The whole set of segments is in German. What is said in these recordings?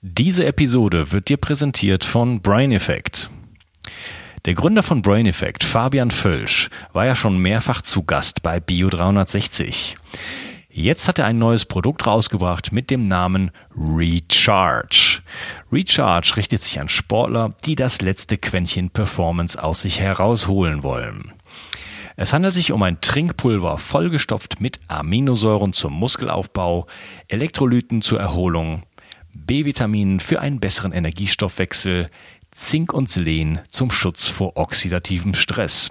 Diese Episode wird dir präsentiert von Brain Effect. Der Gründer von Brain Effect, Fabian Völsch, war ja schon mehrfach zu Gast bei Bio 360. Jetzt hat er ein neues Produkt rausgebracht mit dem Namen Recharge. Recharge richtet sich an Sportler, die das letzte Quäntchen Performance aus sich herausholen wollen. Es handelt sich um ein Trinkpulver vollgestopft mit Aminosäuren zum Muskelaufbau, Elektrolyten zur Erholung, B-Vitaminen für einen besseren Energiestoffwechsel, Zink und Selen zum Schutz vor oxidativem Stress.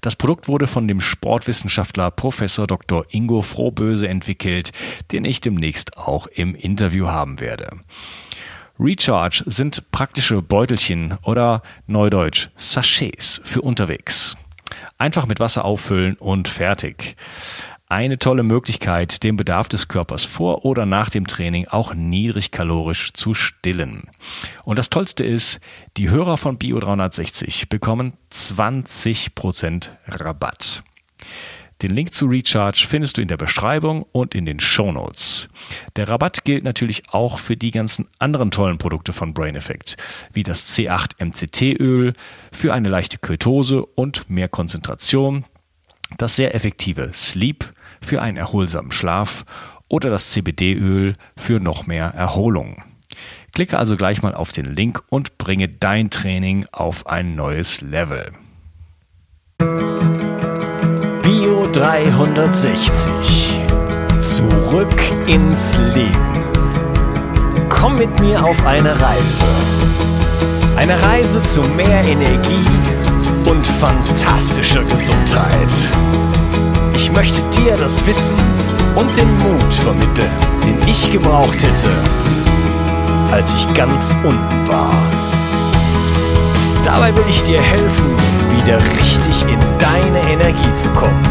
Das Produkt wurde von dem Sportwissenschaftler Professor Dr. Ingo Frohböse entwickelt, den ich demnächst auch im Interview haben werde. Recharge sind praktische Beutelchen oder Neudeutsch Sachets für unterwegs. Einfach mit Wasser auffüllen und fertig eine tolle Möglichkeit, den Bedarf des Körpers vor oder nach dem Training auch niedrigkalorisch zu stillen. Und das Tollste ist, die Hörer von Bio 360 bekommen 20% Rabatt. Den Link zu Recharge findest du in der Beschreibung und in den Show Notes. Der Rabatt gilt natürlich auch für die ganzen anderen tollen Produkte von Brain Effect, wie das C8 MCT Öl für eine leichte Ketose und mehr Konzentration, das sehr effektive Sleep für einen erholsamen Schlaf oder das CBD-Öl für noch mehr Erholung. Klicke also gleich mal auf den Link und bringe dein Training auf ein neues Level. Bio 360. Zurück ins Leben. Komm mit mir auf eine Reise. Eine Reise zu mehr Energie und fantastischer Gesundheit. Ich möchte dir das Wissen und den Mut vermitteln, den ich gebraucht hätte, als ich ganz unten war. Dabei will ich dir helfen, wieder richtig in deine Energie zu kommen.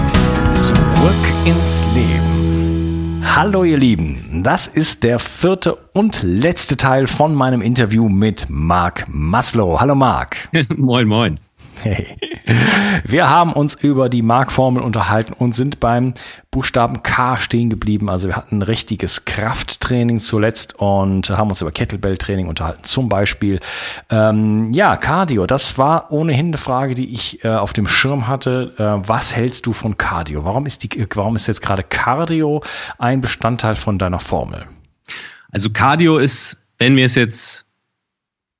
Zurück ins Leben. Hallo ihr Lieben, das ist der vierte und letzte Teil von meinem Interview mit Marc Maslow. Hallo Marc. moin, moin. Hey. Wir haben uns über die Markformel unterhalten und sind beim Buchstaben K stehen geblieben. Also wir hatten ein richtiges Krafttraining zuletzt und haben uns über Kettlebell-Training unterhalten. Zum Beispiel, ähm, ja, Cardio. Das war ohnehin eine Frage, die ich äh, auf dem Schirm hatte. Äh, was hältst du von Cardio? Warum ist, die, warum ist jetzt gerade Cardio ein Bestandteil von deiner Formel? Also Cardio ist, wenn wir es jetzt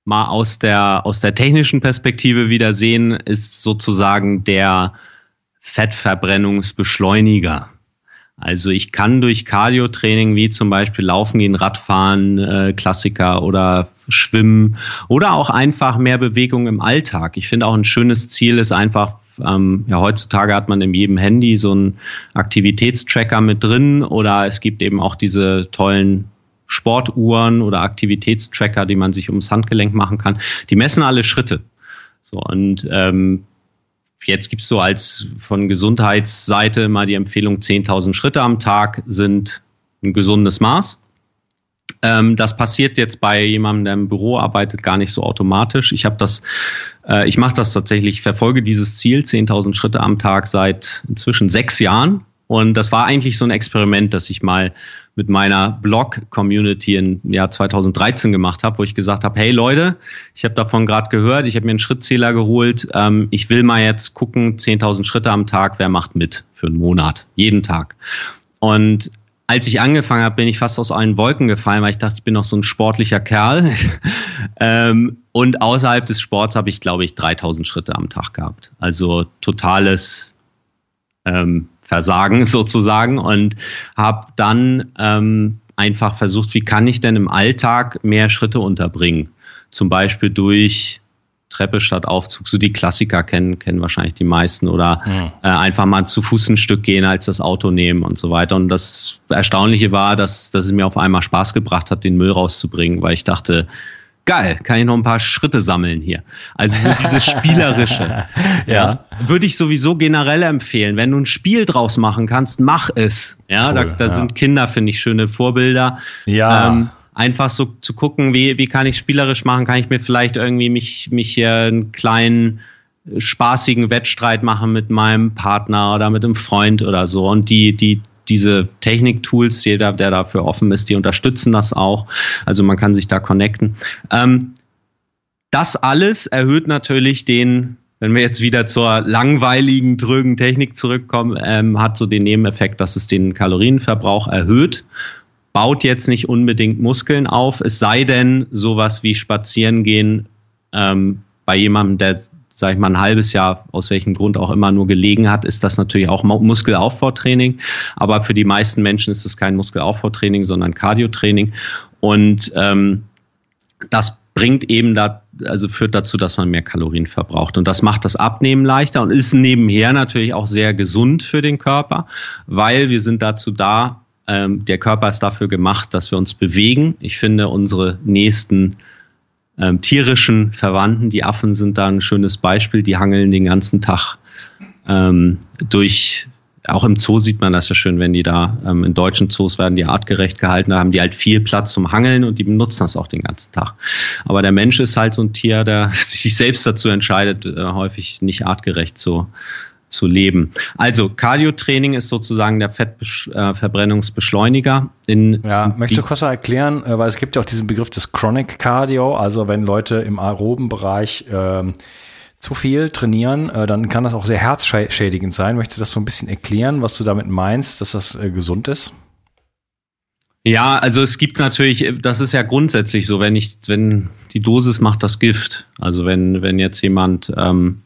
mal aus der, aus der technischen Perspektive wieder sehen, ist sozusagen der Fettverbrennungsbeschleuniger. Also ich kann durch Cardio-Training wie zum Beispiel Laufen gehen, Radfahren, äh, Klassiker oder Schwimmen oder auch einfach mehr Bewegung im Alltag. Ich finde auch ein schönes Ziel ist einfach, ähm, ja heutzutage hat man in jedem Handy so einen Aktivitätstracker mit drin oder es gibt eben auch diese tollen Sportuhren oder Aktivitätstracker, die man sich ums Handgelenk machen kann. Die messen alle Schritte. So und ähm, jetzt gibt's so als von Gesundheitsseite mal die Empfehlung, 10.000 Schritte am Tag sind ein gesundes Maß. Ähm, das passiert jetzt bei jemandem, der im Büro arbeitet, gar nicht so automatisch. Ich habe das, äh, ich mache das tatsächlich, verfolge dieses Ziel, 10.000 Schritte am Tag seit inzwischen sechs Jahren. Und das war eigentlich so ein Experiment, das ich mal mit meiner Blog-Community im Jahr 2013 gemacht habe, wo ich gesagt habe, hey Leute, ich habe davon gerade gehört, ich habe mir einen Schrittzähler geholt, ähm, ich will mal jetzt gucken, 10.000 Schritte am Tag, wer macht mit für einen Monat, jeden Tag. Und als ich angefangen habe, bin ich fast aus allen Wolken gefallen, weil ich dachte, ich bin noch so ein sportlicher Kerl. ähm, und außerhalb des Sports habe ich, glaube ich, 3000 Schritte am Tag gehabt. Also totales ähm, Versagen sozusagen und habe dann ähm, einfach versucht, wie kann ich denn im Alltag mehr Schritte unterbringen? Zum Beispiel durch Treppe statt Aufzug, so die Klassiker kennen, kennen wahrscheinlich die meisten oder ja. äh, einfach mal zu Fuß ein Stück gehen, als das Auto nehmen und so weiter. Und das Erstaunliche war, dass, dass es mir auf einmal Spaß gebracht hat, den Müll rauszubringen, weil ich dachte, geil, kann ich noch ein paar Schritte sammeln hier. Also so dieses Spielerische. ja. ja. Würde ich sowieso generell empfehlen. Wenn du ein Spiel draus machen kannst, mach es. Ja, cool, da, da ja. sind Kinder, finde ich, schöne Vorbilder. Ja. Ähm, einfach so zu gucken, wie, wie kann ich spielerisch machen, kann ich mir vielleicht irgendwie mich, mich hier einen kleinen spaßigen Wettstreit machen mit meinem Partner oder mit einem Freund oder so und die, die diese Technik-Tools, jeder, der dafür offen ist, die unterstützen das auch. Also man kann sich da connecten. Ähm, das alles erhöht natürlich den, wenn wir jetzt wieder zur langweiligen, trögen Technik zurückkommen, ähm, hat so den Nebeneffekt, dass es den Kalorienverbrauch erhöht. Baut jetzt nicht unbedingt Muskeln auf, es sei denn, sowas wie Spazieren gehen ähm, bei jemandem, der sage ich mal, ein halbes Jahr, aus welchem Grund auch immer, nur gelegen hat, ist das natürlich auch Muskelaufbautraining. Aber für die meisten Menschen ist es kein Muskelaufbautraining, sondern Cardiotraining. Und ähm, das bringt eben da, also führt dazu, dass man mehr Kalorien verbraucht. Und das macht das Abnehmen leichter und ist nebenher natürlich auch sehr gesund für den Körper, weil wir sind dazu da, ähm, der Körper ist dafür gemacht, dass wir uns bewegen. Ich finde, unsere nächsten ähm, tierischen Verwandten. Die Affen sind da ein schönes Beispiel. Die hangeln den ganzen Tag ähm, durch. Auch im Zoo sieht man das ja schön, wenn die da ähm, in deutschen Zoos werden die artgerecht gehalten, da haben die halt viel Platz zum Hangeln und die benutzen das auch den ganzen Tag. Aber der Mensch ist halt so ein Tier, der sich selbst dazu entscheidet, äh, häufig nicht artgerecht zu, zu leben. Also Cardio-Training ist sozusagen der Fettverbrennungsbeschleuniger. In ja, möchtest du kurz erklären, äh, weil es gibt ja auch diesen Begriff des Chronic Cardio, also wenn Leute im aeroben Bereich äh, zu viel trainieren, äh, dann kann das auch sehr herzschädigend sein. Möchtest du das so ein bisschen erklären, was du damit meinst, dass das äh, gesund ist? Ja, also es gibt natürlich, das ist ja grundsätzlich so, wenn ich, wenn die Dosis macht das Gift. Also wenn, wenn jetzt jemand ähm,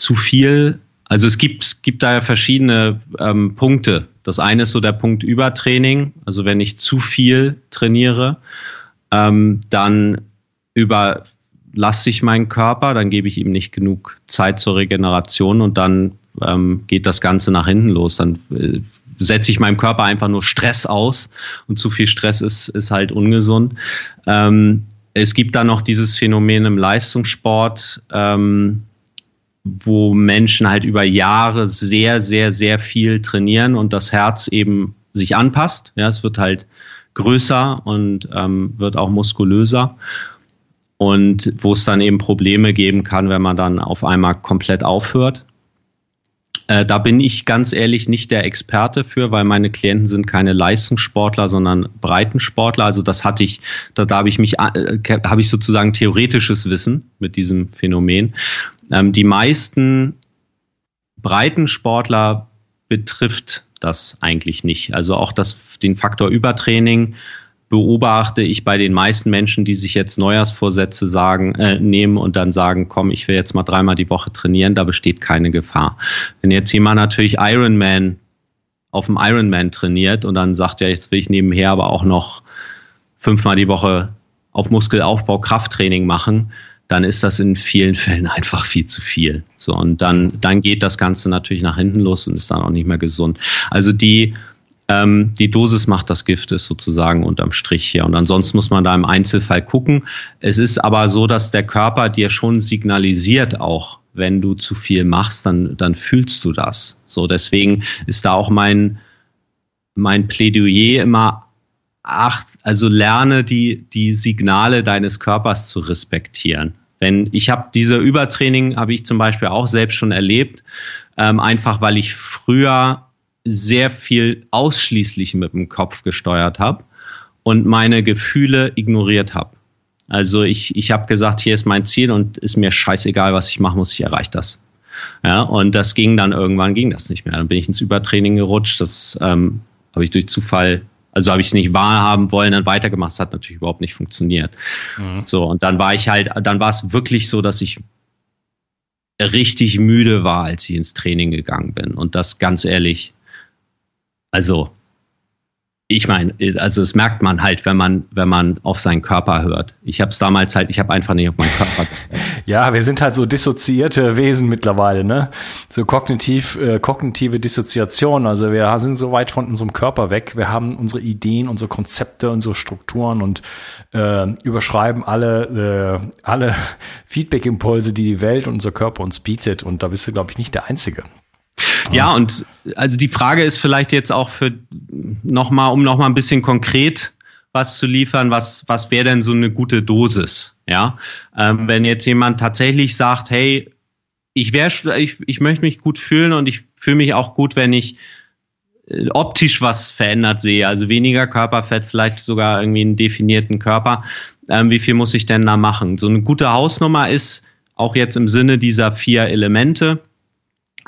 zu viel. Also es gibt, gibt da ja verschiedene ähm, Punkte. Das eine ist so der Punkt Übertraining. Also wenn ich zu viel trainiere, ähm, dann überlasse ich meinen Körper, dann gebe ich ihm nicht genug Zeit zur Regeneration und dann ähm, geht das Ganze nach hinten los. Dann äh, setze ich meinem Körper einfach nur Stress aus und zu viel Stress ist, ist halt ungesund. Ähm, es gibt da noch dieses Phänomen im Leistungssport, ähm, wo Menschen halt über Jahre sehr, sehr, sehr viel trainieren und das Herz eben sich anpasst. Ja, es wird halt größer und ähm, wird auch muskulöser. Und wo es dann eben Probleme geben kann, wenn man dann auf einmal komplett aufhört. Äh, da bin ich ganz ehrlich nicht der Experte für, weil meine Klienten sind keine Leistungssportler, sondern Breitensportler. Also das hatte ich, da, da habe ich mich, äh, habe ich sozusagen theoretisches Wissen mit diesem Phänomen. Ähm, die meisten Breitensportler betrifft das eigentlich nicht. Also auch das, den Faktor Übertraining beobachte ich bei den meisten Menschen, die sich jetzt Neujahrsvorsätze sagen, äh, nehmen und dann sagen, komm, ich will jetzt mal dreimal die Woche trainieren, da besteht keine Gefahr. Wenn jetzt jemand natürlich Ironman auf dem Ironman trainiert und dann sagt, ja, jetzt will ich nebenher aber auch noch fünfmal die Woche auf Muskelaufbau Krafttraining machen, dann ist das in vielen Fällen einfach viel zu viel. So, und dann, dann geht das Ganze natürlich nach hinten los und ist dann auch nicht mehr gesund. Also die, ähm, die Dosis macht das Gift, ist sozusagen unterm Strich hier. Und ansonsten muss man da im Einzelfall gucken. Es ist aber so, dass der Körper dir schon signalisiert auch, wenn du zu viel machst, dann, dann fühlst du das. So, deswegen ist da auch mein, mein Plädoyer immer, ach, also lerne die, die Signale deines Körpers zu respektieren. Wenn ich habe diese Übertraining, habe ich zum Beispiel auch selbst schon erlebt, ähm, einfach weil ich früher sehr viel ausschließlich mit dem Kopf gesteuert habe und meine Gefühle ignoriert habe. Also ich, ich habe gesagt, hier ist mein Ziel und ist mir scheißegal, was ich machen muss, ich erreiche das. Ja, und das ging dann irgendwann, ging das nicht mehr. Dann bin ich ins Übertraining gerutscht. Das ähm, habe ich durch Zufall, also habe ich es nicht wahrhaben wollen, dann weitergemacht. Das hat natürlich überhaupt nicht funktioniert. Mhm. So, und dann war ich halt, dann war es wirklich so, dass ich richtig müde war, als ich ins Training gegangen bin. Und das ganz ehrlich, also, ich meine, also das merkt man halt, wenn man, wenn man auf seinen Körper hört. Ich habe es damals halt, ich habe einfach nicht auf meinen Körper. ja, wir sind halt so dissoziierte Wesen mittlerweile, ne? So kognitiv, äh, kognitive Dissoziation. Also wir sind so weit von unserem Körper weg. Wir haben unsere Ideen, unsere Konzepte, unsere Strukturen und äh, überschreiben alle, äh, alle Feedback-Impulse, die die Welt und unser Körper uns bietet. Und da bist du, glaube ich, nicht der Einzige. Ja, und also die Frage ist vielleicht jetzt auch für nochmal, um nochmal ein bisschen konkret was zu liefern, was, was wäre denn so eine gute Dosis? Ja, ähm, wenn jetzt jemand tatsächlich sagt, hey, ich wäre, ich, ich möchte mich gut fühlen und ich fühle mich auch gut, wenn ich äh, optisch was verändert sehe, also weniger Körperfett, vielleicht sogar irgendwie einen definierten Körper, ähm, wie viel muss ich denn da machen? So eine gute Hausnummer ist auch jetzt im Sinne dieser vier Elemente,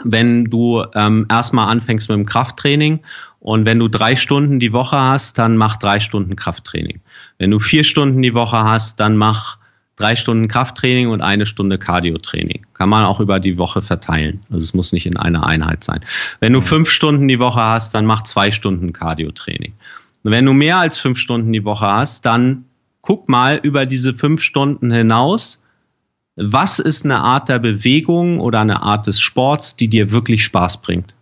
wenn du ähm, erstmal anfängst mit dem Krafttraining und wenn du drei Stunden die Woche hast, dann mach drei Stunden Krafttraining. Wenn du vier Stunden die Woche hast, dann mach drei Stunden Krafttraining und eine Stunde Cardiotraining. Kann man auch über die Woche verteilen. Also es muss nicht in einer Einheit sein. Wenn du mhm. fünf Stunden die Woche hast, dann mach zwei Stunden Cardiotraining. Und wenn du mehr als fünf Stunden die Woche hast, dann guck mal über diese fünf Stunden hinaus, was ist eine Art der Bewegung oder eine Art des Sports, die dir wirklich Spaß bringt.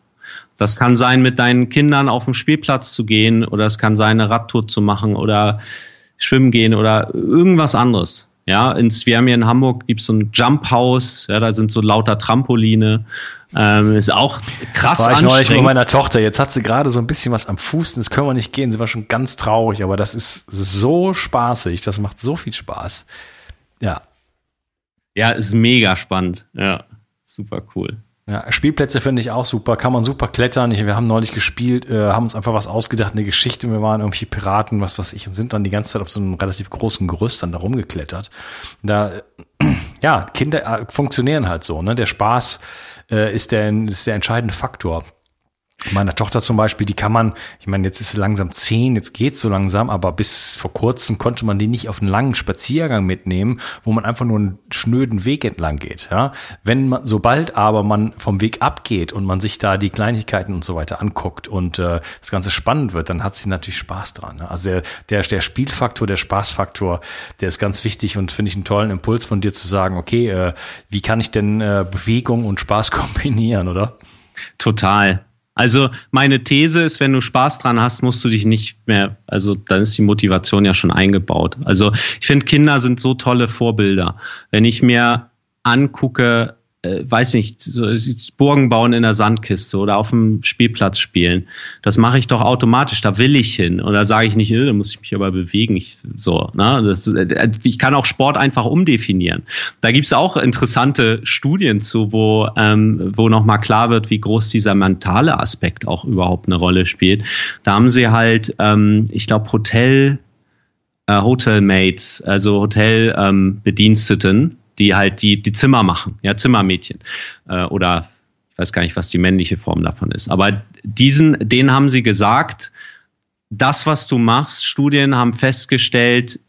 Das kann sein, mit deinen Kindern auf dem Spielplatz zu gehen oder es kann sein, eine Radtour zu machen oder schwimmen gehen oder irgendwas anderes. Ja, in Svermia in Hamburg gibt es so ein Jump House, ja, da sind so lauter Trampoline. Ähm, ist auch krass War ich neulich mit meiner Tochter. Jetzt hat sie gerade so ein bisschen was am Fuß. Jetzt können wir nicht gehen. Sie war schon ganz traurig, aber das ist so spaßig. Das macht so viel Spaß. Ja. Ja, ist mega spannend. Ja, super cool. Ja, Spielplätze finde ich auch super, kann man super klettern. wir haben neulich gespielt, äh, haben uns einfach was ausgedacht, eine Geschichte. Wir waren irgendwie Piraten, was weiß ich, und sind dann die ganze Zeit auf so einem relativ großen Gerüst dann da rumgeklettert. Da, ja, Kinder äh, funktionieren halt so, ne? Der Spaß äh, ist, der, ist der entscheidende Faktor meiner Tochter zum Beispiel, die kann man, ich meine, jetzt ist sie langsam zehn, jetzt geht's so langsam, aber bis vor kurzem konnte man die nicht auf einen langen Spaziergang mitnehmen, wo man einfach nur einen schnöden Weg entlang geht. Ja? Wenn man, sobald aber man vom Weg abgeht und man sich da die Kleinigkeiten und so weiter anguckt und äh, das Ganze spannend wird, dann hat sie natürlich Spaß dran. Ne? Also der, der, der Spielfaktor, der Spaßfaktor, der ist ganz wichtig und finde ich einen tollen Impuls von dir zu sagen, okay, äh, wie kann ich denn äh, Bewegung und Spaß kombinieren, oder? Total. Also meine These ist, wenn du Spaß dran hast, musst du dich nicht mehr, also dann ist die Motivation ja schon eingebaut. Also ich finde, Kinder sind so tolle Vorbilder. Wenn ich mir angucke, äh, weiß nicht, so, Burgen bauen in der Sandkiste oder auf dem Spielplatz spielen. Das mache ich doch automatisch, da will ich hin. Oder sage ich nicht, äh, da muss ich mich aber bewegen. Ich, so, ne? Das, äh, ich kann auch Sport einfach umdefinieren. Da gibt's auch interessante Studien zu, wo, ähm, wo nochmal klar wird, wie groß dieser mentale Aspekt auch überhaupt eine Rolle spielt. Da haben sie halt, ähm, ich glaube, Hotel, äh, Hotelmates, also Hotelbediensteten, ähm, die halt die, die Zimmer machen, ja, Zimmermädchen. Äh, oder ich weiß gar nicht, was die männliche Form davon ist. Aber diesen, denen haben sie gesagt, das, was du machst, Studien haben festgestellt,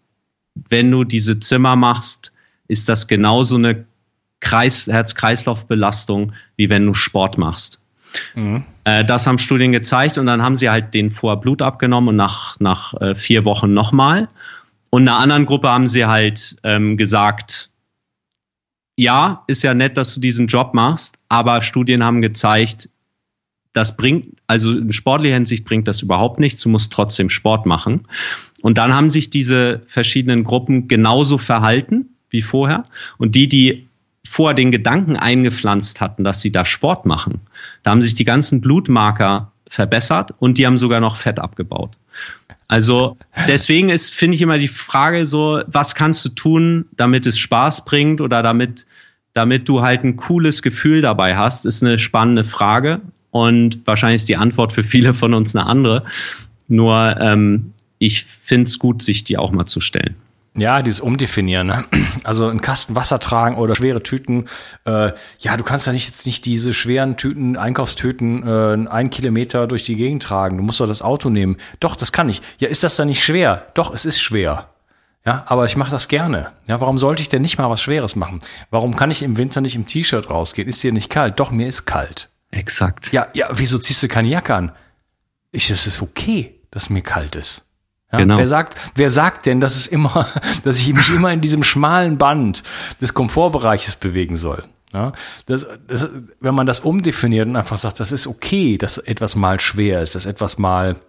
wenn du diese Zimmer machst, ist das genauso eine Kreis, Herz-Kreislauf-Belastung, wie wenn du Sport machst. Mhm. Äh, das haben Studien gezeigt und dann haben sie halt den vorher Blut abgenommen und nach, nach äh, vier Wochen nochmal. Und einer anderen Gruppe haben sie halt ähm, gesagt, ja, ist ja nett, dass du diesen Job machst, aber Studien haben gezeigt, das bringt, also in sportlicher Hinsicht bringt das überhaupt nichts. Du musst trotzdem Sport machen. Und dann haben sich diese verschiedenen Gruppen genauso verhalten wie vorher. Und die, die vorher den Gedanken eingepflanzt hatten, dass sie da Sport machen, da haben sich die ganzen Blutmarker verbessert und die haben sogar noch Fett abgebaut. Also deswegen ist, finde ich immer die Frage so, was kannst du tun, damit es Spaß bringt oder damit, damit du halt ein cooles Gefühl dabei hast, ist eine spannende Frage. Und wahrscheinlich ist die Antwort für viele von uns eine andere. Nur ähm, ich finde es gut, sich die auch mal zu stellen. Ja, dieses Umdefinieren. Ne? Also einen Kasten Wasser tragen oder schwere Tüten. Äh, ja, du kannst ja nicht jetzt nicht diese schweren Tüten, Einkaufstüten, äh, einen Kilometer durch die Gegend tragen. Du musst doch das Auto nehmen. Doch, das kann ich. Ja, ist das dann nicht schwer? Doch, es ist schwer. Ja, aber ich mache das gerne. Ja, warum sollte ich denn nicht mal was Schweres machen? Warum kann ich im Winter nicht im T-Shirt rausgehen? Ist dir nicht kalt? Doch, mir ist kalt. Exakt. Ja, ja, wieso ziehst du keine Jacke an? Ich, es ist okay, dass mir kalt ist. Ja, genau. Wer sagt, wer sagt denn, dass es immer, dass ich mich immer in diesem schmalen Band des Komfortbereiches bewegen soll? Ja, das, das, wenn man das umdefiniert und einfach sagt, das ist okay, dass etwas mal schwer ist, dass etwas mal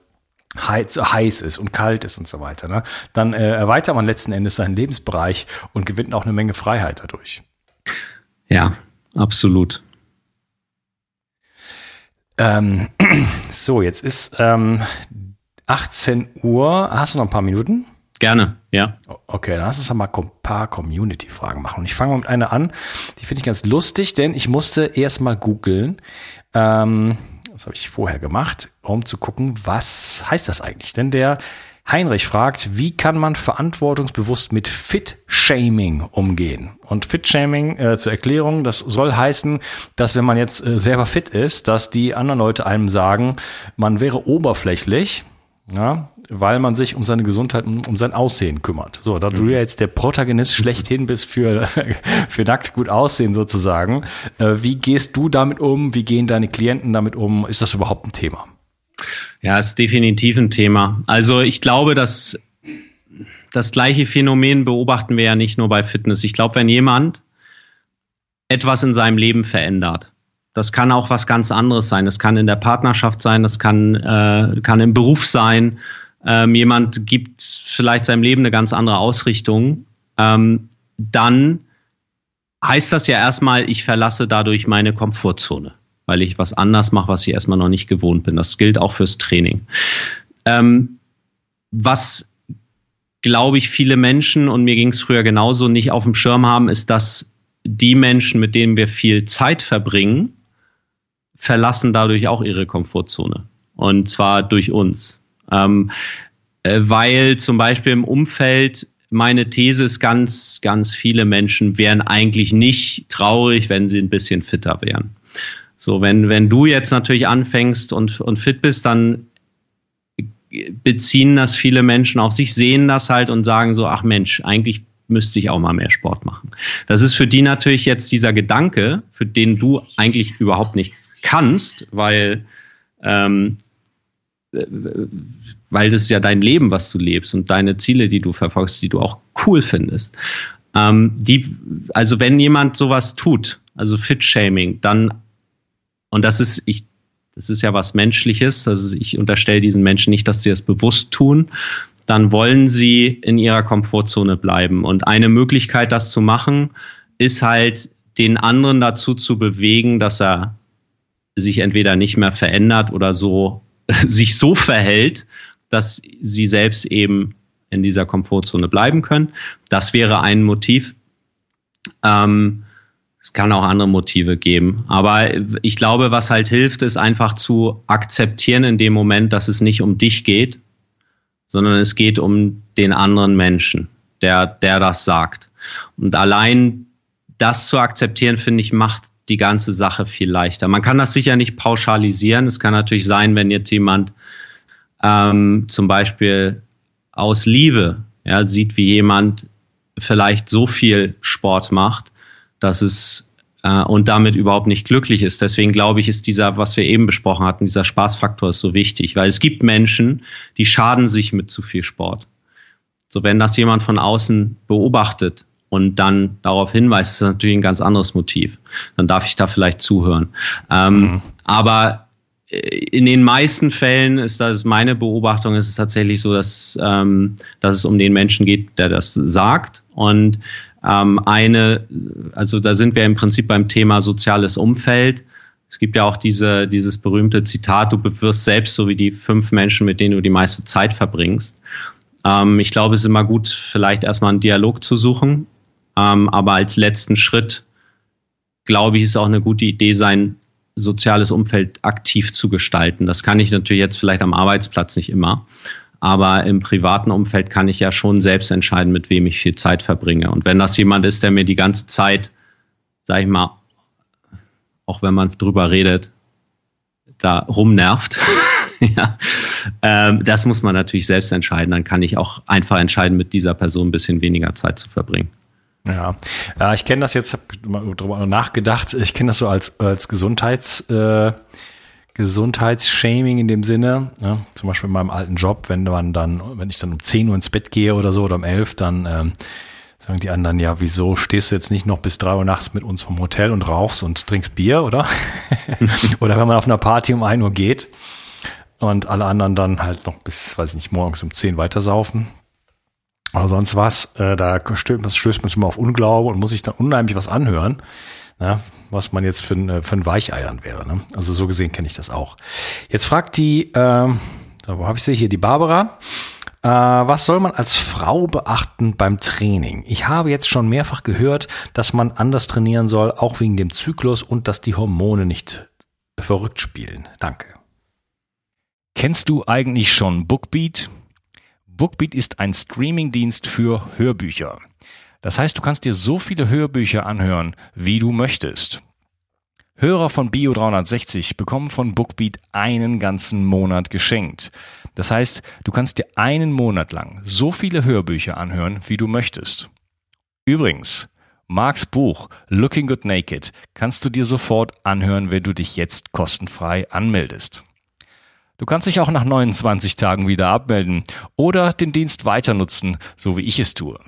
heiß, heiß ist und kalt ist und so weiter, ne? dann äh, erweitert man letzten Endes seinen Lebensbereich und gewinnt auch eine Menge Freiheit dadurch. Ja, absolut. Ähm, so, jetzt ist ähm, 18 Uhr. Hast du noch ein paar Minuten? Gerne, ja. Okay, dann lass uns mal ein paar Community-Fragen machen. Und ich fange mal mit einer an, die finde ich ganz lustig, denn ich musste erst mal googeln. Ähm, Das habe ich vorher gemacht, um zu gucken, was heißt das eigentlich? Denn der Heinrich fragt, wie kann man verantwortungsbewusst mit Fit-Shaming umgehen? Und Fit-Shaming äh, zur Erklärung, das soll heißen, dass wenn man jetzt äh, selber fit ist, dass die anderen Leute einem sagen, man wäre oberflächlich, ja, weil man sich um seine Gesundheit, um, um sein Aussehen kümmert. So, da mhm. du ja jetzt der Protagonist schlechthin bist für, für nackt gut aussehen sozusagen, äh, wie gehst du damit um? Wie gehen deine Klienten damit um? Ist das überhaupt ein Thema? Ja, ist definitiv ein Thema. Also ich glaube, dass das gleiche Phänomen beobachten wir ja nicht nur bei Fitness. Ich glaube, wenn jemand etwas in seinem Leben verändert, das kann auch was ganz anderes sein. Das kann in der Partnerschaft sein, das kann, äh, kann im Beruf sein. Ähm, jemand gibt vielleicht seinem Leben eine ganz andere Ausrichtung. Ähm, dann heißt das ja erstmal, ich verlasse dadurch meine Komfortzone weil ich was anders mache, was ich erstmal noch nicht gewohnt bin. Das gilt auch fürs Training. Ähm, was glaube ich viele Menschen, und mir ging es früher genauso, nicht auf dem Schirm haben, ist, dass die Menschen, mit denen wir viel Zeit verbringen, verlassen dadurch auch ihre Komfortzone. Und zwar durch uns. Ähm, äh, weil zum Beispiel im Umfeld meine These ist ganz, ganz viele Menschen wären eigentlich nicht traurig, wenn sie ein bisschen fitter wären. So, wenn, wenn du jetzt natürlich anfängst und, und fit bist, dann beziehen das viele Menschen auf sich, sehen das halt und sagen so, ach Mensch, eigentlich müsste ich auch mal mehr Sport machen. Das ist für die natürlich jetzt dieser Gedanke, für den du eigentlich überhaupt nichts kannst, weil, ähm, weil das ist ja dein Leben, was du lebst und deine Ziele, die du verfolgst, die du auch cool findest. Ähm, die, also wenn jemand sowas tut, also Fit-Shaming, dann und das ist, ich, das ist ja was Menschliches. Also ich unterstelle diesen Menschen nicht, dass sie das bewusst tun. Dann wollen sie in ihrer Komfortzone bleiben. Und eine Möglichkeit, das zu machen, ist halt, den anderen dazu zu bewegen, dass er sich entweder nicht mehr verändert oder so, sich so verhält, dass sie selbst eben in dieser Komfortzone bleiben können. Das wäre ein Motiv. Ähm, es kann auch andere Motive geben. Aber ich glaube, was halt hilft, ist einfach zu akzeptieren in dem Moment, dass es nicht um dich geht, sondern es geht um den anderen Menschen, der, der das sagt. Und allein das zu akzeptieren, finde ich, macht die ganze Sache viel leichter. Man kann das sicher nicht pauschalisieren. Es kann natürlich sein, wenn jetzt jemand ähm, zum Beispiel aus Liebe ja, sieht, wie jemand vielleicht so viel Sport macht, dass es äh, und damit überhaupt nicht glücklich ist. Deswegen glaube ich, ist dieser, was wir eben besprochen hatten, dieser Spaßfaktor ist so wichtig, weil es gibt Menschen, die schaden sich mit zu viel Sport. So, wenn das jemand von außen beobachtet und dann darauf hinweist, ist das natürlich ein ganz anderes Motiv. Dann darf ich da vielleicht zuhören. Ähm, mhm. Aber äh, in den meisten Fällen ist das meine Beobachtung, ist es tatsächlich so, dass, ähm, dass es um den Menschen geht, der das sagt. Und ähm, eine, also da sind wir im Prinzip beim Thema soziales Umfeld. Es gibt ja auch diese, dieses berühmte Zitat, du wirst selbst so wie die fünf Menschen, mit denen du die meiste Zeit verbringst. Ähm, ich glaube, es ist immer gut, vielleicht erstmal einen Dialog zu suchen. Ähm, aber als letzten Schritt, glaube ich, ist auch eine gute Idee sein, soziales Umfeld aktiv zu gestalten. Das kann ich natürlich jetzt vielleicht am Arbeitsplatz nicht immer. Aber im privaten Umfeld kann ich ja schon selbst entscheiden, mit wem ich viel Zeit verbringe. Und wenn das jemand ist, der mir die ganze Zeit, sag ich mal, auch wenn man drüber redet, da rumnervt, ja, ähm, das muss man natürlich selbst entscheiden. Dann kann ich auch einfach entscheiden, mit dieser Person ein bisschen weniger Zeit zu verbringen. Ja, ich kenne das jetzt, habe darüber nachgedacht, ich kenne das so als, als Gesundheits- äh, Gesundheitsshaming in dem Sinne. Ja, zum Beispiel in meinem alten Job, wenn man dann, wenn ich dann um 10 Uhr ins Bett gehe oder so oder um 11, dann ähm, sagen die anderen, ja, wieso stehst du jetzt nicht noch bis drei Uhr nachts mit uns vom Hotel und rauchst und trinkst Bier, oder? oder wenn man auf einer Party um 1 Uhr geht und alle anderen dann halt noch bis, weiß ich nicht, morgens um 10 weitersaufen. Oder sonst was, äh, da stößt, stößt man sich immer auf Unglaube und muss sich dann unheimlich was anhören. Ja, was man jetzt für ein, äh, für ein Weichei dann wäre. Ne? Also so gesehen kenne ich das auch. Jetzt fragt die, äh, wo habe ich sie hier, die Barbara. Äh, was soll man als Frau beachten beim Training? Ich habe jetzt schon mehrfach gehört, dass man anders trainieren soll, auch wegen dem Zyklus und dass die Hormone nicht verrückt spielen. Danke. Kennst du eigentlich schon Bookbeat? Bookbeat ist ein Streamingdienst für Hörbücher. Das heißt, du kannst dir so viele Hörbücher anhören, wie du möchtest. Hörer von Bio 360 bekommen von Bookbeat einen ganzen Monat geschenkt. Das heißt, du kannst dir einen Monat lang so viele Hörbücher anhören, wie du möchtest. Übrigens, Marks Buch Looking Good Naked kannst du dir sofort anhören, wenn du dich jetzt kostenfrei anmeldest. Du kannst dich auch nach 29 Tagen wieder abmelden oder den Dienst weiter nutzen, so wie ich es tue.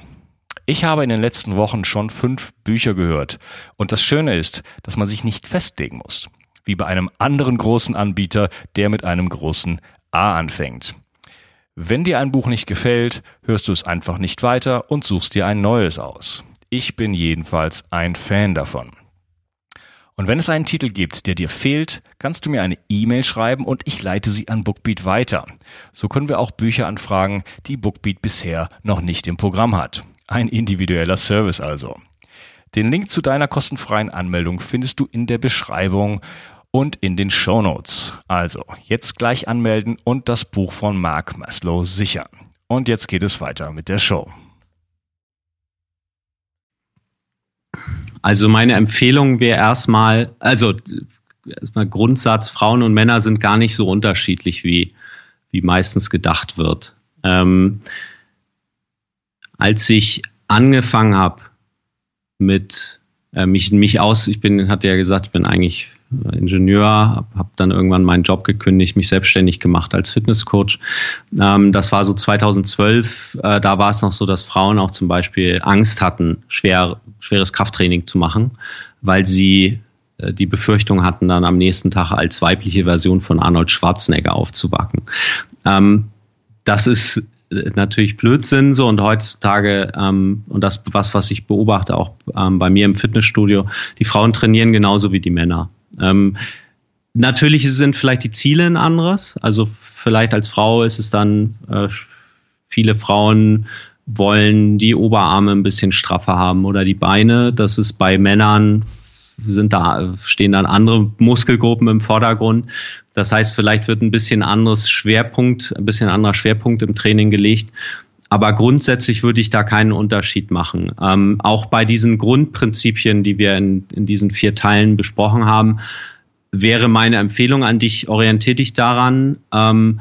Ich habe in den letzten Wochen schon fünf Bücher gehört und das Schöne ist, dass man sich nicht festlegen muss, wie bei einem anderen großen Anbieter, der mit einem großen A anfängt. Wenn dir ein Buch nicht gefällt, hörst du es einfach nicht weiter und suchst dir ein neues aus. Ich bin jedenfalls ein Fan davon. Und wenn es einen Titel gibt, der dir fehlt, kannst du mir eine E-Mail schreiben und ich leite sie an Bookbeat weiter. So können wir auch Bücher anfragen, die Bookbeat bisher noch nicht im Programm hat. Ein individueller Service also. Den Link zu deiner kostenfreien Anmeldung findest du in der Beschreibung und in den Show Notes. Also, jetzt gleich anmelden und das Buch von Mark Maslow sichern. Und jetzt geht es weiter mit der Show. Also meine Empfehlung wäre erstmal, also erstmal Grundsatz, Frauen und Männer sind gar nicht so unterschiedlich, wie, wie meistens gedacht wird. Ähm, als ich angefangen habe mit äh, mich, mich aus, ich bin, hatte ja gesagt, ich bin eigentlich Ingenieur, habe hab dann irgendwann meinen Job gekündigt, mich selbstständig gemacht als Fitnesscoach. Ähm, das war so 2012, äh, da war es noch so, dass Frauen auch zum Beispiel Angst hatten, schwer, schweres Krafttraining zu machen, weil sie äh, die Befürchtung hatten, dann am nächsten Tag als weibliche Version von Arnold Schwarzenegger aufzuwacken. Ähm, das ist äh, natürlich Blödsinn so und heutzutage ähm, und das was was ich beobachte auch ähm, bei mir im Fitnessstudio die Frauen trainieren genauso wie die Männer ähm, natürlich sind vielleicht die Ziele ein anderes. Also vielleicht als Frau ist es dann, äh, viele Frauen wollen die Oberarme ein bisschen straffer haben oder die Beine. Das ist bei Männern sind da, stehen dann andere Muskelgruppen im Vordergrund. Das heißt, vielleicht wird ein bisschen anderes Schwerpunkt, ein bisschen anderer Schwerpunkt im Training gelegt. Aber grundsätzlich würde ich da keinen Unterschied machen. Ähm, auch bei diesen Grundprinzipien, die wir in, in diesen vier Teilen besprochen haben, wäre meine Empfehlung an dich, orientier dich daran. Ähm,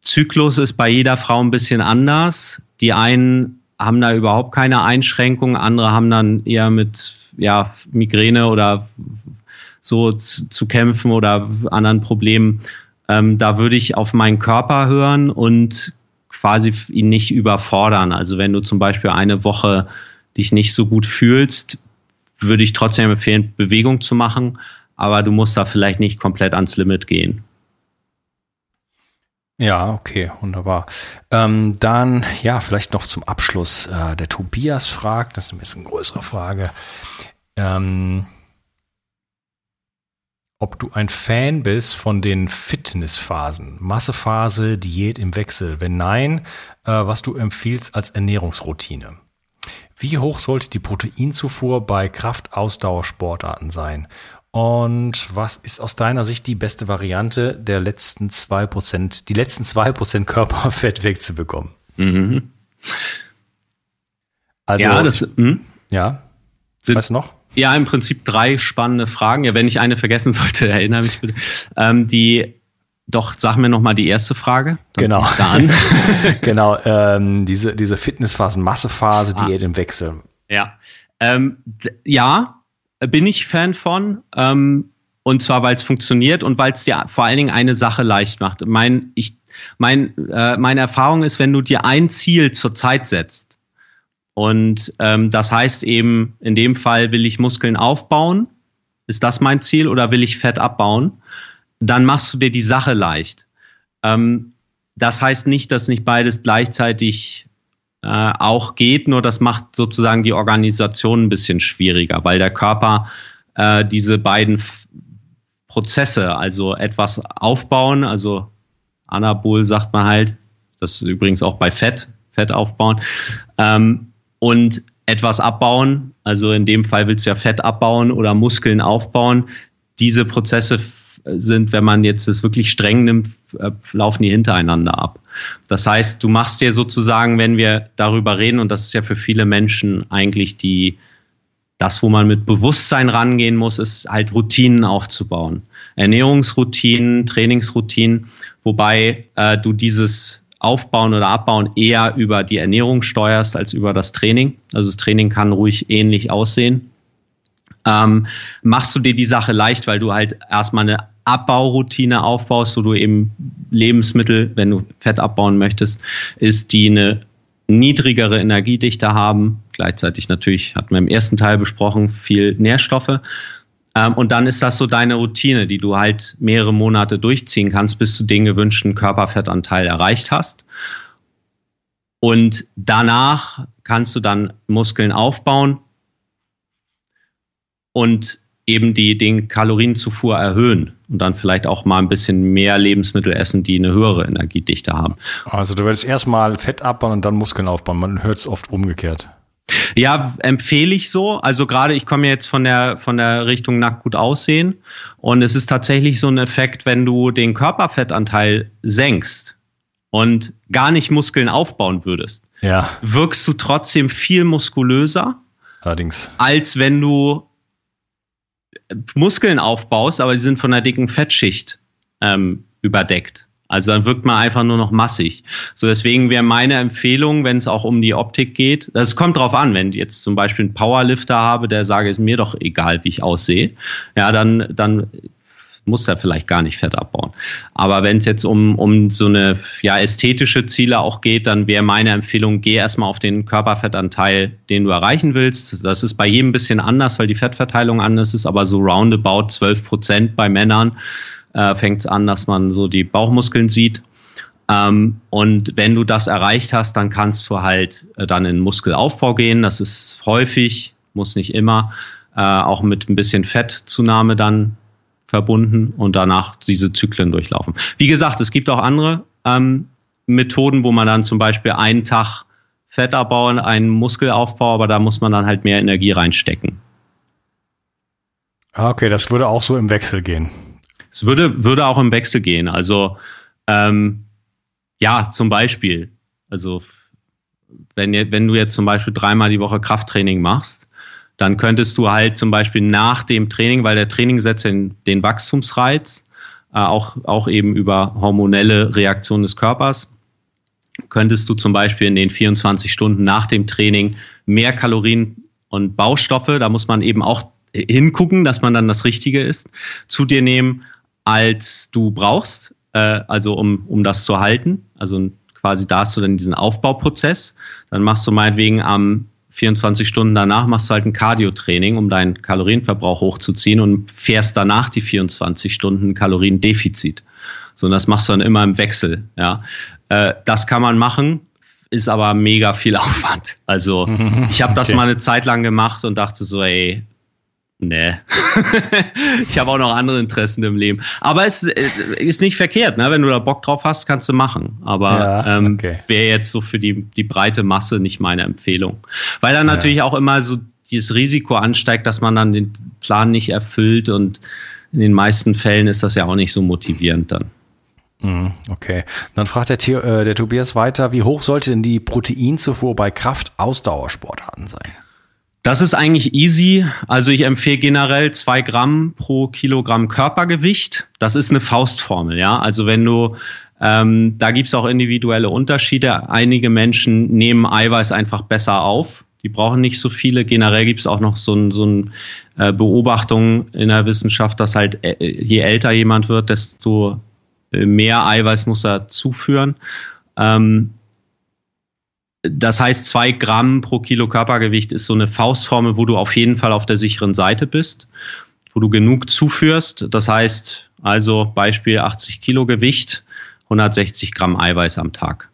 Zyklus ist bei jeder Frau ein bisschen anders. Die einen haben da überhaupt keine Einschränkungen, andere haben dann eher mit ja, Migräne oder so zu, kämpfen oder anderen Problemen. Ähm, da würde ich auf meinen Körper hören und quasi ihn nicht überfordern. Also wenn du zum Beispiel eine Woche dich nicht so gut fühlst, würde ich trotzdem empfehlen, Bewegung zu machen, aber du musst da vielleicht nicht komplett ans Limit gehen. Ja, okay, wunderbar. Ähm, dann, ja, vielleicht noch zum Abschluss. Äh, der Tobias fragt, das ist ein bisschen größere Frage. Ähm, ob du ein Fan bist von den Fitnessphasen, Massephase, Diät im Wechsel. Wenn nein, äh, was du empfiehlst als Ernährungsroutine. Wie hoch sollte die Proteinzufuhr bei Kraftausdauersportarten sein? Und was ist aus deiner Sicht die beste Variante, der letzten zwei Prozent, die letzten zwei Prozent Körperfett wegzubekommen? Mhm. Also, ja, das, hm? ja. Sind, weißt du noch? Ja, im Prinzip drei spannende Fragen. Ja, wenn ich eine vergessen sollte, erinnere mich bitte. Ähm, die, doch, sag mir nochmal die erste Frage. Genau. Da an. genau, ähm, diese, diese Fitnessphasen, Massephase, ah. Diät im Wechsel. Ja. Ähm, ja, bin ich Fan von. Ähm, und zwar, weil es funktioniert und weil es dir vor allen Dingen eine Sache leicht macht. Mein, ich, mein, äh, meine Erfahrung ist, wenn du dir ein Ziel zur Zeit setzt, und ähm, das heißt eben, in dem Fall will ich Muskeln aufbauen. Ist das mein Ziel oder will ich Fett abbauen? Dann machst du dir die Sache leicht. Ähm, das heißt nicht, dass nicht beides gleichzeitig äh, auch geht, nur das macht sozusagen die Organisation ein bisschen schwieriger, weil der Körper äh, diese beiden Prozesse, also etwas aufbauen, also Anabol sagt man halt, das ist übrigens auch bei Fett, Fett aufbauen, ähm, und etwas abbauen, also in dem Fall willst du ja Fett abbauen oder Muskeln aufbauen. Diese Prozesse sind, wenn man jetzt das wirklich streng nimmt, äh, laufen die hintereinander ab. Das heißt, du machst dir sozusagen, wenn wir darüber reden, und das ist ja für viele Menschen eigentlich die, das, wo man mit Bewusstsein rangehen muss, ist halt Routinen aufzubauen. Ernährungsroutinen, Trainingsroutinen, wobei äh, du dieses Aufbauen oder Abbauen eher über die Ernährung steuerst als über das Training. Also das Training kann ruhig ähnlich aussehen. Ähm, machst du dir die Sache leicht, weil du halt erstmal eine Abbauroutine aufbaust, wo du eben Lebensmittel, wenn du Fett abbauen möchtest, ist die eine niedrigere Energiedichte haben. Gleichzeitig natürlich, hatten wir im ersten Teil besprochen, viel Nährstoffe. Ähm, und dann ist das so deine Routine, die du halt mehrere Monate durchziehen kannst, bis du den gewünschten Körperfettanteil erreicht hast. Und danach kannst du dann Muskeln aufbauen und eben die, den Kalorienzufuhr erhöhen und dann vielleicht auch mal ein bisschen mehr Lebensmittel essen, die eine höhere Energiedichte haben. Also du würdest erstmal Fett abbauen und dann Muskeln aufbauen. Man hört es oft umgekehrt. Ja, empfehle ich so. Also gerade ich komme jetzt von der von der Richtung nackt gut aussehen und es ist tatsächlich so ein Effekt, wenn du den Körperfettanteil senkst und gar nicht Muskeln aufbauen würdest, ja. wirkst du trotzdem viel muskulöser. Allerdings. Als wenn du Muskeln aufbaust, aber die sind von einer dicken Fettschicht ähm, überdeckt. Also dann wirkt man einfach nur noch massig. So deswegen wäre meine Empfehlung, wenn es auch um die Optik geht, das kommt drauf an, wenn ich jetzt zum Beispiel einen Powerlifter habe, der sage, ist mir doch egal, wie ich aussehe, ja, dann, dann muss er vielleicht gar nicht Fett abbauen. Aber wenn es jetzt um, um so eine ja, ästhetische Ziele auch geht, dann wäre meine Empfehlung, geh erstmal auf den Körperfettanteil, den du erreichen willst. Das ist bei jedem ein bisschen anders, weil die Fettverteilung anders ist, aber so roundabout 12 Prozent bei Männern äh, fängt es an, dass man so die Bauchmuskeln sieht. Ähm, und wenn du das erreicht hast, dann kannst du halt äh, dann in Muskelaufbau gehen. Das ist häufig, muss nicht immer, äh, auch mit ein bisschen Fettzunahme dann verbunden und danach diese Zyklen durchlaufen. Wie gesagt, es gibt auch andere ähm, Methoden, wo man dann zum Beispiel einen Tag Fett abbauen, einen Muskelaufbau, aber da muss man dann halt mehr Energie reinstecken. Ah, okay, das würde auch so im Wechsel gehen. Es würde, würde auch im Wechsel gehen. Also ähm, ja, zum Beispiel, also wenn, wenn du jetzt zum Beispiel dreimal die Woche Krafttraining machst, dann könntest du halt zum Beispiel nach dem Training, weil der Training setzt den, den Wachstumsreiz, äh, auch, auch eben über hormonelle Reaktion des Körpers, könntest du zum Beispiel in den 24 Stunden nach dem Training mehr Kalorien und Baustoffe, da muss man eben auch hingucken, dass man dann das Richtige ist, zu dir nehmen, als du brauchst, äh, also um, um das zu halten. Also quasi da hast du dann diesen Aufbauprozess. Dann machst du meinetwegen am 24 Stunden danach machst du halt ein Cardio-Training, um deinen Kalorienverbrauch hochzuziehen und fährst danach die 24 Stunden Kaloriendefizit. So, und das machst du dann immer im Wechsel. Ja, äh, das kann man machen, ist aber mega viel Aufwand. Also ich habe das okay. mal eine Zeit lang gemacht und dachte so, ey, Nee. ich habe auch noch andere Interessen im Leben. Aber es äh, ist nicht verkehrt, ne? Wenn du da Bock drauf hast, kannst du machen. Aber ja, ähm, okay. wäre jetzt so für die, die breite Masse nicht meine Empfehlung. Weil dann ja. natürlich auch immer so dieses Risiko ansteigt, dass man dann den Plan nicht erfüllt und in den meisten Fällen ist das ja auch nicht so motivierend dann. Mhm, okay. Dann fragt der, äh, der Tobias weiter, wie hoch sollte denn die Proteinzufuhr bei Kraft-Ausdauersportarten sein? Das ist eigentlich easy. Also ich empfehle generell zwei Gramm pro Kilogramm Körpergewicht. Das ist eine Faustformel, ja. Also wenn du ähm, da gibt's auch individuelle Unterschiede. Einige Menschen nehmen Eiweiß einfach besser auf. Die brauchen nicht so viele. Generell gibt's auch noch so ein, so ein äh, Beobachtung in der Wissenschaft, dass halt äh, je älter jemand wird, desto äh, mehr Eiweiß muss er zuführen. Ähm, das heißt, zwei Gramm pro Kilo Körpergewicht ist so eine Faustformel, wo du auf jeden Fall auf der sicheren Seite bist, wo du genug zuführst. Das heißt, also Beispiel 80 Kilo Gewicht, 160 Gramm Eiweiß am Tag.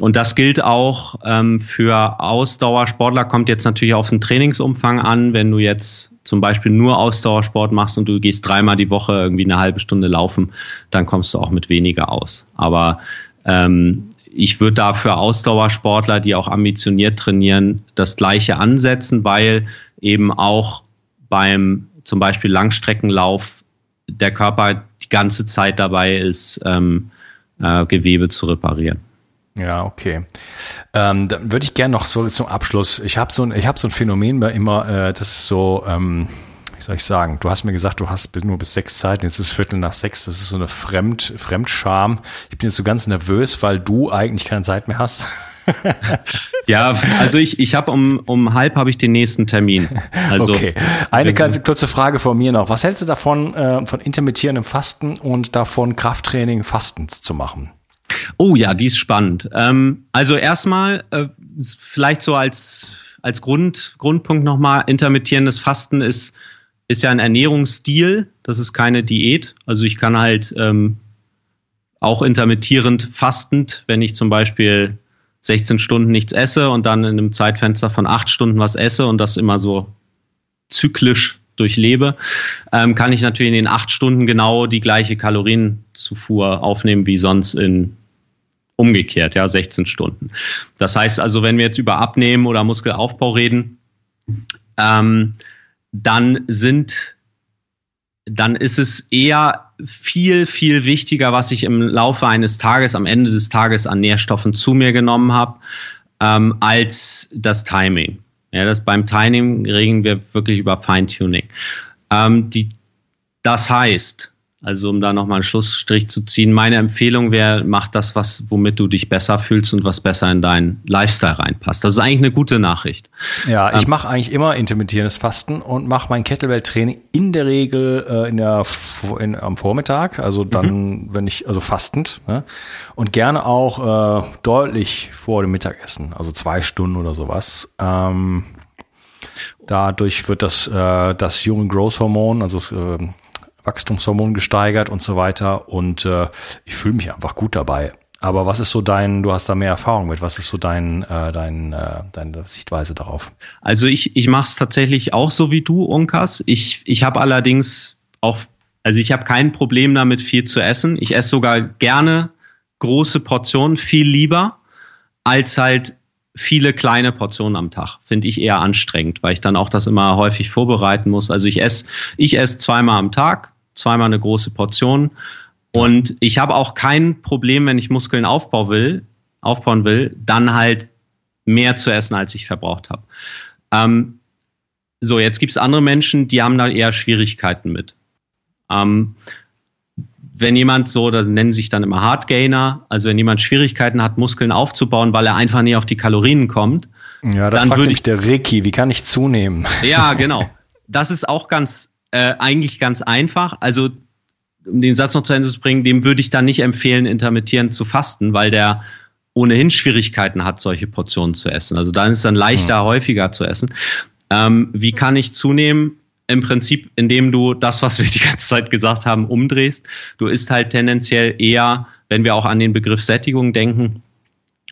Und das gilt auch ähm, für Ausdauersportler, kommt jetzt natürlich auf den Trainingsumfang an. Wenn du jetzt zum Beispiel nur Ausdauersport machst und du gehst dreimal die Woche irgendwie eine halbe Stunde laufen, dann kommst du auch mit weniger aus. Aber ähm, ich würde da für Ausdauersportler, die auch ambitioniert trainieren, das Gleiche ansetzen, weil eben auch beim zum Beispiel Langstreckenlauf der Körper die ganze Zeit dabei ist, ähm, äh, Gewebe zu reparieren. Ja, okay. Ähm, dann würde ich gerne noch so zum Abschluss. Ich habe so ein, ich habe so ein Phänomen bei immer, äh, das ist so, ähm, wie soll ich sagen? Du hast mir gesagt, du hast nur bis sechs Zeit. Jetzt ist Viertel nach sechs. Das ist so eine Fremd, Fremdscham. Ich bin jetzt so ganz nervös, weil du eigentlich keine Zeit mehr hast. ja, also ich, ich habe um, um halb habe ich den nächsten Termin. Also, okay. Eine ganz kurze Frage von mir noch. Was hältst du davon, äh, von intermittierendem Fasten und davon Krafttraining fastend zu machen? Oh ja, die ist spannend. Ähm, also erstmal äh, vielleicht so als, als Grund, Grundpunkt nochmal, intermittierendes Fasten ist, ist ja ein Ernährungsstil, das ist keine Diät. Also ich kann halt ähm, auch intermittierend fastend, wenn ich zum Beispiel 16 Stunden nichts esse und dann in einem Zeitfenster von 8 Stunden was esse und das immer so zyklisch durchlebe, ähm, kann ich natürlich in den 8 Stunden genau die gleiche Kalorienzufuhr aufnehmen wie sonst in umgekehrt, ja, 16 Stunden. Das heißt also, wenn wir jetzt über Abnehmen oder Muskelaufbau reden, ähm, dann sind dann ist es eher viel, viel wichtiger, was ich im Laufe eines Tages, am Ende des Tages an Nährstoffen zu mir genommen habe, ähm, als das Timing. Ja, das beim Timing reden wir wirklich über Feintuning. Ähm, die, das heißt, also um da nochmal einen Schlussstrich zu ziehen, meine Empfehlung wäre, mach das, was, womit du dich besser fühlst und was besser in deinen Lifestyle reinpasst. Das ist eigentlich eine gute Nachricht. Ja, ich ähm, mache eigentlich immer intermittierendes Fasten und mache mein Kettlebell-Training in der Regel äh, in der, in, am Vormittag, also dann, mhm. wenn ich, also fastend, ne? und gerne auch äh, deutlich vor dem Mittagessen, also zwei Stunden oder sowas. Ähm, dadurch wird das, äh, das Human Growth Hormon, also das, äh, Wachstumshormon gesteigert und so weiter. Und äh, ich fühle mich einfach gut dabei. Aber was ist so dein, du hast da mehr Erfahrung mit, was ist so dein, äh, dein, äh, deine Sichtweise darauf? Also ich, ich mache es tatsächlich auch so wie du, Unkas. Ich, ich habe allerdings auch, also ich habe kein Problem damit, viel zu essen. Ich esse sogar gerne große Portionen, viel lieber, als halt viele kleine Portionen am Tag. Finde ich eher anstrengend, weil ich dann auch das immer häufig vorbereiten muss. Also ich esse, ich esse zweimal am Tag, zweimal eine große Portion. Und ich habe auch kein Problem, wenn ich Muskeln aufbauen will, aufbauen will, dann halt mehr zu essen, als ich verbraucht habe. Ähm, so, jetzt gibt es andere Menschen, die haben da eher Schwierigkeiten mit. Ähm, wenn jemand so, das nennen sich dann immer Hardgainer, also wenn jemand Schwierigkeiten hat, Muskeln aufzubauen, weil er einfach nie auf die Kalorien kommt. Ja, das dann würde ich der Ricky, wie kann ich zunehmen? Ja, genau. Das ist auch ganz äh, eigentlich ganz einfach. Also um den Satz noch zu Ende zu bringen, dem würde ich dann nicht empfehlen, intermittierend zu fasten, weil der ohnehin Schwierigkeiten hat, solche Portionen zu essen. Also dann ist dann leichter, mhm. häufiger zu essen. Ähm, wie kann ich zunehmen? Im Prinzip, indem du das, was wir die ganze Zeit gesagt haben, umdrehst. Du isst halt tendenziell eher, wenn wir auch an den Begriff Sättigung denken,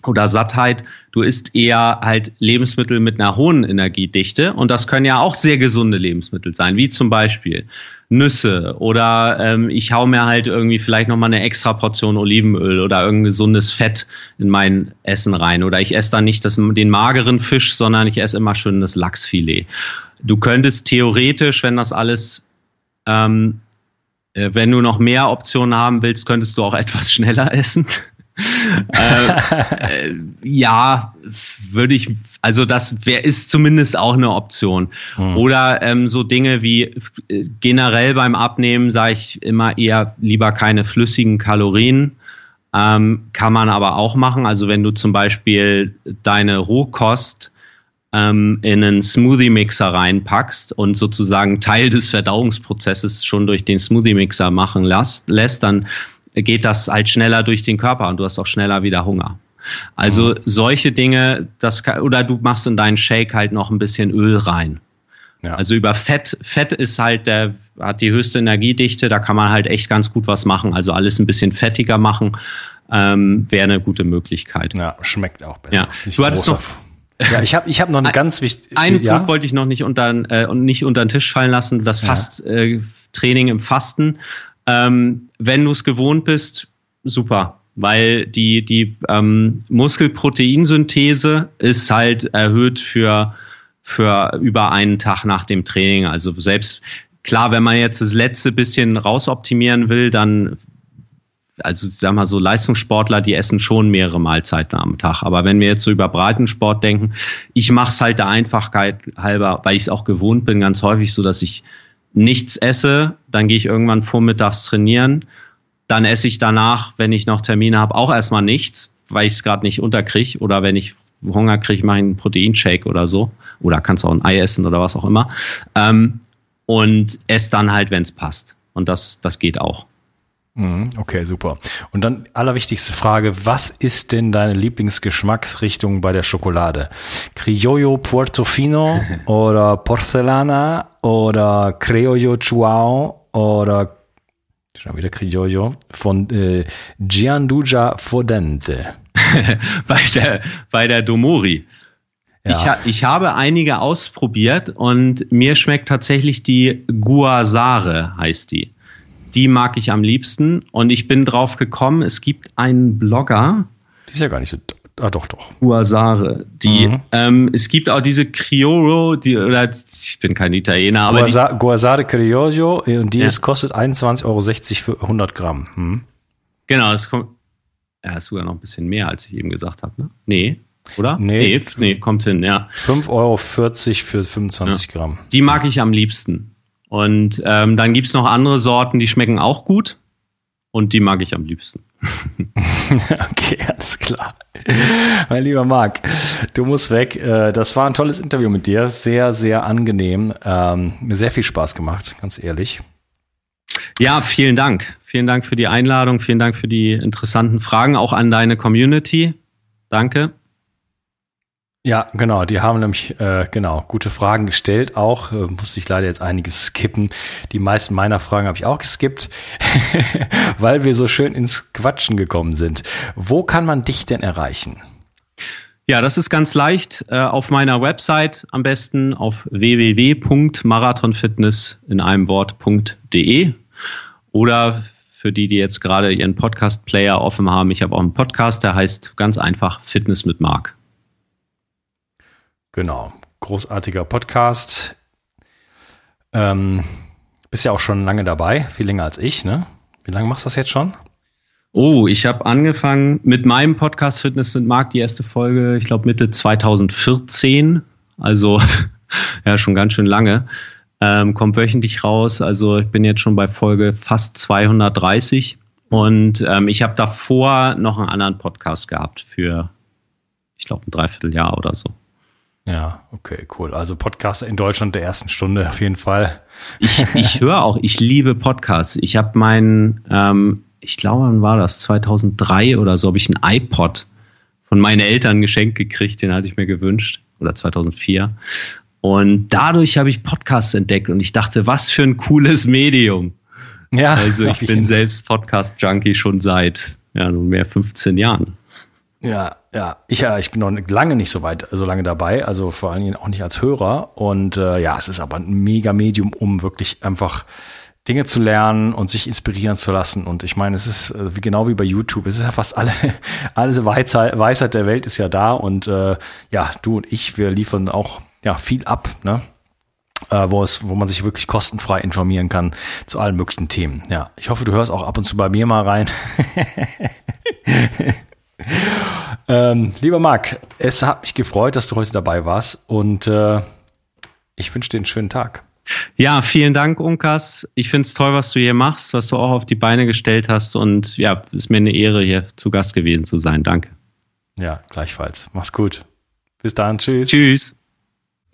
oder Sattheit, du isst eher halt Lebensmittel mit einer hohen Energiedichte und das können ja auch sehr gesunde Lebensmittel sein, wie zum Beispiel Nüsse oder ähm, ich hau mir halt irgendwie vielleicht nochmal eine extra Portion Olivenöl oder irgendein gesundes Fett in mein Essen rein oder ich esse dann nicht das, den mageren Fisch, sondern ich esse immer schön das Lachsfilet. Du könntest theoretisch, wenn das alles ähm, äh, wenn du noch mehr Optionen haben willst, könntest du auch etwas schneller essen. Äh, äh, ja, würde ich, also das wäre ist zumindest auch eine Option. Mhm. Oder ähm, so Dinge wie äh, generell beim Abnehmen sage ich immer eher lieber keine flüssigen Kalorien. Ähm, kann man aber auch machen. Also wenn du zum Beispiel deine Rohkost ähm, in einen Smoothie-Mixer reinpackst und sozusagen Teil des Verdauungsprozesses schon durch den Smoothie-Mixer machen lässt dann geht das halt schneller durch den Körper und du hast auch schneller wieder Hunger. Also mhm. solche Dinge, das kann, oder du machst in deinen Shake halt noch ein bisschen Öl rein. Ja. Also über Fett, Fett ist halt der, hat die höchste Energiedichte, da kann man halt echt ganz gut was machen. Also alles ein bisschen fettiger machen, ähm, wäre eine gute Möglichkeit. Ja, schmeckt auch besser. Ja. Du hattest noch, ja, ich habe ich hab noch eine ganz wichtige. Einen ja? Punkt wollte ich noch nicht unter, äh, nicht unter den Tisch fallen lassen, das Fast, ja. äh, Training im Fasten. Ähm, wenn du es gewohnt bist, super, weil die, die ähm, Muskelproteinsynthese ist halt erhöht für, für über einen Tag nach dem Training. Also selbst klar, wenn man jetzt das letzte bisschen rausoptimieren will, dann also sag mal so Leistungssportler, die essen schon mehrere Mahlzeiten am Tag. Aber wenn wir jetzt so über Breitensport denken, ich mache es halt der Einfachkeit halber, weil ich es auch gewohnt bin, ganz häufig so, dass ich nichts esse, dann gehe ich irgendwann vormittags trainieren, dann esse ich danach, wenn ich noch Termine habe, auch erstmal nichts, weil ich es gerade nicht unterkriege oder wenn ich Hunger kriege, mache ich einen Proteinshake oder so. Oder kannst auch ein Ei essen oder was auch immer. Ähm, und esse dann halt, wenn es passt. Und das, das geht auch. Mhm, okay, super. Und dann allerwichtigste Frage, was ist denn deine Lieblingsgeschmacksrichtung bei der Schokolade? Criollo Portofino oder Porcelana oder Criollo Chuao oder schon wieder Criollo von äh, Gianduja Fodente? bei der, bei der Domori. Ja. Ich, ich habe einige ausprobiert und mir schmeckt tatsächlich die Guasare, heißt die die mag ich am liebsten. Und ich bin drauf gekommen, es gibt einen Blogger. Die ist ja gar nicht so. Ah, doch, doch. Guasare. Die, mhm. ähm, es gibt auch diese Criollo, die, oder ich bin kein Italiener, aber. Guasa, die, Guasare Criollo, und die ja. ist, kostet 21,60 Euro für 100 Gramm. Hm. Genau, es kommt. Er ja, ist sogar noch ein bisschen mehr, als ich eben gesagt habe, ne? Nee. Oder? Nee. Nee, nee kommt hin, ja. 5,40 Euro für 25 ja. Gramm. Die mag ich am liebsten. Und ähm, dann gibt's noch andere Sorten, die schmecken auch gut. Und die mag ich am liebsten. okay, alles klar. Mein lieber Marc, du musst weg. Äh, das war ein tolles Interview mit dir. Sehr, sehr angenehm. Ähm, mir sehr viel Spaß gemacht, ganz ehrlich. Ja, vielen Dank. Vielen Dank für die Einladung. Vielen Dank für die interessanten Fragen, auch an deine Community. Danke. Ja, genau. Die haben nämlich äh, genau gute Fragen gestellt. Auch äh, musste ich leider jetzt einiges skippen. Die meisten meiner Fragen habe ich auch geskippt, weil wir so schön ins Quatschen gekommen sind. Wo kann man dich denn erreichen? Ja, das ist ganz leicht. Äh, auf meiner Website am besten auf www.marathonfitness in einem Wort.de oder für die, die jetzt gerade ihren Podcast-Player offen haben. Ich habe auch einen Podcast, der heißt ganz einfach Fitness mit Marc. Genau, großartiger Podcast. Ähm, bist ja auch schon lange dabei, viel länger als ich, ne? Wie lange machst du das jetzt schon? Oh, ich habe angefangen mit meinem Podcast Fitness und Markt, die erste Folge, ich glaube Mitte 2014. Also ja, schon ganz schön lange. Ähm, kommt wöchentlich raus. Also ich bin jetzt schon bei Folge fast 230. Und ähm, ich habe davor noch einen anderen Podcast gehabt für, ich glaube, ein Dreivierteljahr oder so. Ja, okay, cool. Also Podcast in Deutschland der ersten Stunde auf jeden Fall. Ich, ich höre auch, ich liebe Podcasts. Ich habe meinen, ähm, ich glaube, wann war das? 2003 oder so, habe ich einen iPod von meinen Eltern geschenkt gekriegt, den hatte ich mir gewünscht. Oder 2004. Und dadurch habe ich Podcasts entdeckt und ich dachte, was für ein cooles Medium. Ja. Also ich bin selbst Podcast-Junkie schon seit ja, nunmehr 15 Jahren. Ja, ja, ich, ja, ich bin noch lange nicht so weit, so lange dabei, also vor allen Dingen auch nicht als Hörer. Und äh, ja, es ist aber ein mega Medium, um wirklich einfach Dinge zu lernen und sich inspirieren zu lassen. Und ich meine, es ist äh, wie, genau wie bei YouTube, es ist ja fast alle, alle Weisheit, Weisheit der Welt ist ja da. Und äh, ja, du und ich, wir liefern auch ja viel ab, ne? Äh, wo es, wo man sich wirklich kostenfrei informieren kann zu allen möglichen Themen. Ja, ich hoffe, du hörst auch ab und zu bei mir mal rein. ähm, lieber Marc, es hat mich gefreut, dass du heute dabei warst und äh, ich wünsche dir einen schönen Tag. Ja, vielen Dank, Unkas. Ich finde es toll, was du hier machst, was du auch auf die Beine gestellt hast und ja, ist mir eine Ehre, hier zu Gast gewesen zu sein. Danke. Ja, gleichfalls. Mach's gut. Bis dann. Tschüss. Tschüss.